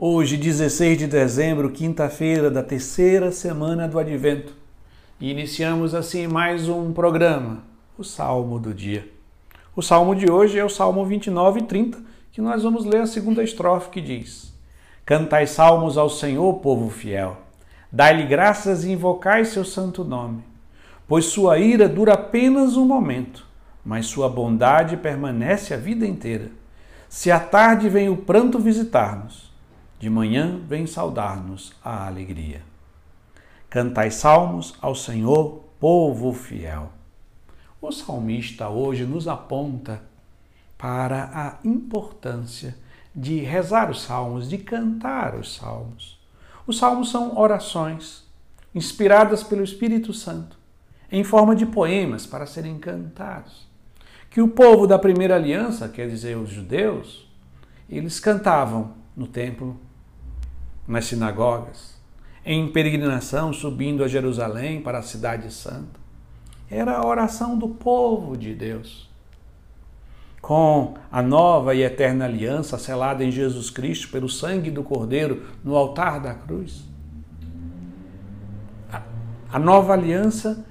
Hoje, 16 de dezembro, quinta-feira da terceira semana do Advento, e iniciamos assim mais um programa, o Salmo do Dia. O salmo de hoje é o Salmo 29 e 30, que nós vamos ler a segunda estrofe que diz: Cantai salmos ao Senhor, povo fiel, dai-lhe graças e invocai seu santo nome, pois sua ira dura apenas um momento, mas sua bondade permanece a vida inteira. Se à tarde vem o pranto visitar-nos, de manhã vem saudar-nos a alegria. Cantai salmos ao Senhor, povo fiel. O salmista hoje nos aponta para a importância de rezar os salmos, de cantar os salmos. Os salmos são orações inspiradas pelo Espírito Santo, em forma de poemas para serem cantados. Que o povo da primeira aliança, quer dizer, os judeus, eles cantavam no templo nas sinagogas, em peregrinação subindo a Jerusalém para a Cidade Santa. Era a oração do povo de Deus. Com a nova e eterna aliança selada em Jesus Cristo pelo sangue do Cordeiro no altar da cruz. A nova aliança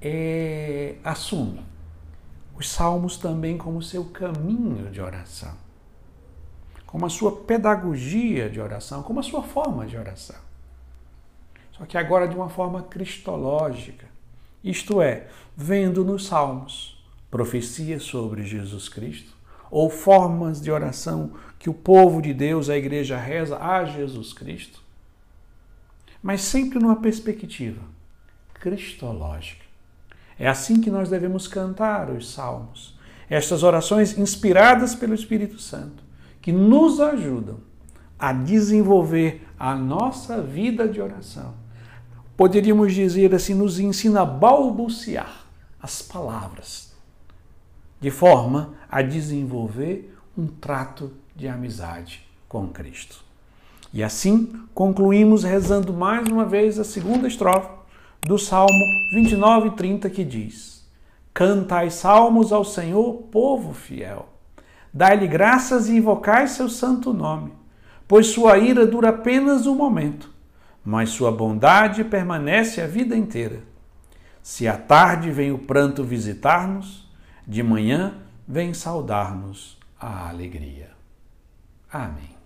é, assume os salmos também como seu caminho de oração como a sua pedagogia de oração, como a sua forma de oração. Só que agora de uma forma cristológica, isto é, vendo nos Salmos profecias sobre Jesus Cristo, ou formas de oração que o povo de Deus, a igreja reza a Jesus Cristo, mas sempre numa perspectiva cristológica. É assim que nós devemos cantar os salmos, estas orações inspiradas pelo Espírito Santo, que nos ajudam a desenvolver a nossa vida de oração. Poderíamos dizer assim, nos ensina a balbuciar as palavras, de forma a desenvolver um trato de amizade com Cristo. E assim concluímos rezando mais uma vez a segunda estrofe do Salmo 29 e 30 que diz: Cantai salmos ao Senhor, povo fiel Dai-lhe graças e invocai seu santo nome, pois sua ira dura apenas um momento, mas sua bondade permanece a vida inteira. Se à tarde vem o pranto visitar-nos, de manhã vem saudar-nos a alegria. Amém.